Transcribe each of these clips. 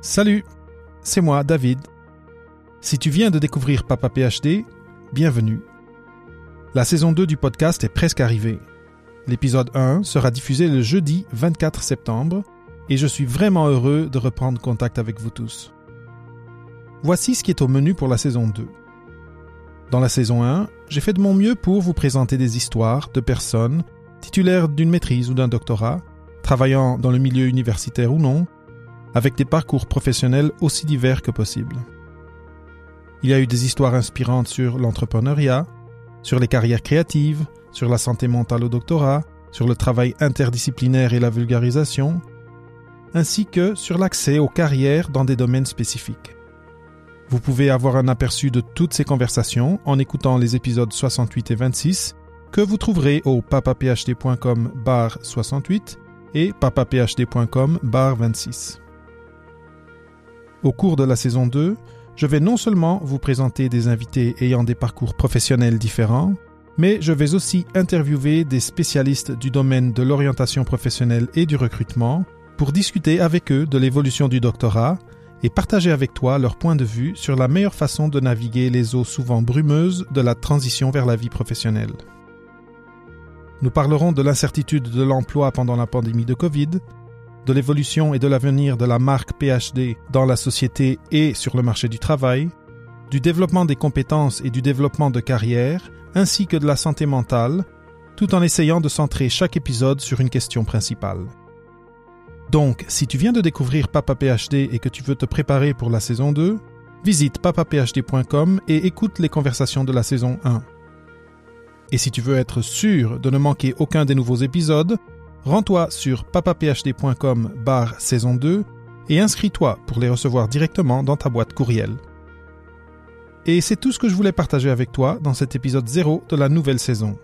Salut, c'est moi, David. Si tu viens de découvrir Papa PhD, bienvenue. La saison 2 du podcast est presque arrivée. L'épisode 1 sera diffusé le jeudi 24 septembre et je suis vraiment heureux de reprendre contact avec vous tous. Voici ce qui est au menu pour la saison 2. Dans la saison 1, j'ai fait de mon mieux pour vous présenter des histoires de personnes titulaires d'une maîtrise ou d'un doctorat, travaillant dans le milieu universitaire ou non, avec des parcours professionnels aussi divers que possible. Il y a eu des histoires inspirantes sur l'entrepreneuriat, sur les carrières créatives, sur la santé mentale au doctorat, sur le travail interdisciplinaire et la vulgarisation, ainsi que sur l'accès aux carrières dans des domaines spécifiques. Vous pouvez avoir un aperçu de toutes ces conversations en écoutant les épisodes 68 et 26 que vous trouverez au papaphd.com bar 68 et papaphd.com bar 26. Au cours de la saison 2, je vais non seulement vous présenter des invités ayant des parcours professionnels différents, mais je vais aussi interviewer des spécialistes du domaine de l'orientation professionnelle et du recrutement pour discuter avec eux de l'évolution du doctorat et partager avec toi leur point de vue sur la meilleure façon de naviguer les eaux souvent brumeuses de la transition vers la vie professionnelle. Nous parlerons de l'incertitude de l'emploi pendant la pandémie de Covid, de l'évolution et de l'avenir de la marque PhD dans la société et sur le marché du travail, du développement des compétences et du développement de carrière, ainsi que de la santé mentale, tout en essayant de centrer chaque épisode sur une question principale. Donc, si tu viens de découvrir Papa PhD et que tu veux te préparer pour la saison 2, visite papaphd.com et écoute les conversations de la saison 1. Et si tu veux être sûr de ne manquer aucun des nouveaux épisodes, rends-toi sur papaphd.com barre saison 2 et inscris-toi pour les recevoir directement dans ta boîte courriel. Et c'est tout ce que je voulais partager avec toi dans cet épisode 0 de la nouvelle saison.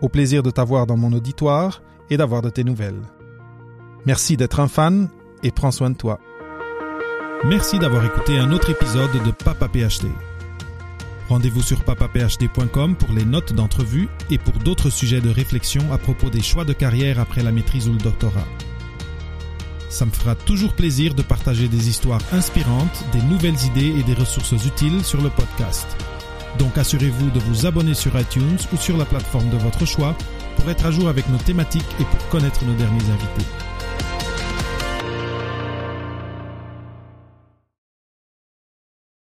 Au plaisir de t'avoir dans mon auditoire et d'avoir de tes nouvelles. Merci d'être un fan et prends soin de toi. Merci d'avoir écouté un autre épisode de Papa PhD. Rendez-vous sur papaphd.com pour les notes d'entrevue et pour d'autres sujets de réflexion à propos des choix de carrière après la maîtrise ou le doctorat. Ça me fera toujours plaisir de partager des histoires inspirantes, des nouvelles idées et des ressources utiles sur le podcast. Donc assurez-vous de vous abonner sur iTunes ou sur la plateforme de votre choix pour être à jour avec nos thématiques et pour connaître nos derniers invités.